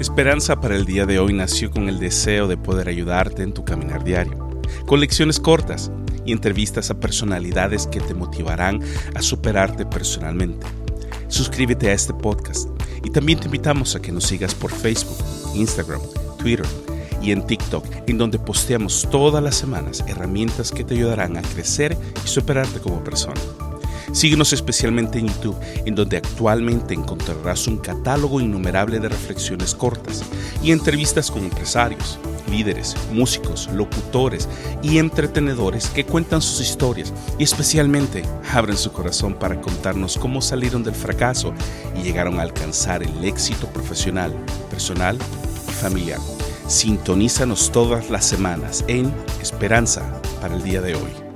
Esperanza para el día de hoy nació con el deseo de poder ayudarte en tu caminar diario, con lecciones cortas y entrevistas a personalidades que te motivarán a superarte personalmente. Suscríbete a este podcast y también te invitamos a que nos sigas por Facebook, Instagram, Twitter y en TikTok, en donde posteamos todas las semanas herramientas que te ayudarán a crecer y superarte como persona. Síguenos especialmente en YouTube, en donde actualmente encontrarás un catálogo innumerable de reflexiones cortas y entrevistas con empresarios, líderes, músicos, locutores y entretenedores que cuentan sus historias y especialmente abren su corazón para contarnos cómo salieron del fracaso y llegaron a alcanzar el éxito profesional, personal y familiar. Sintonízanos todas las semanas en Esperanza para el día de hoy.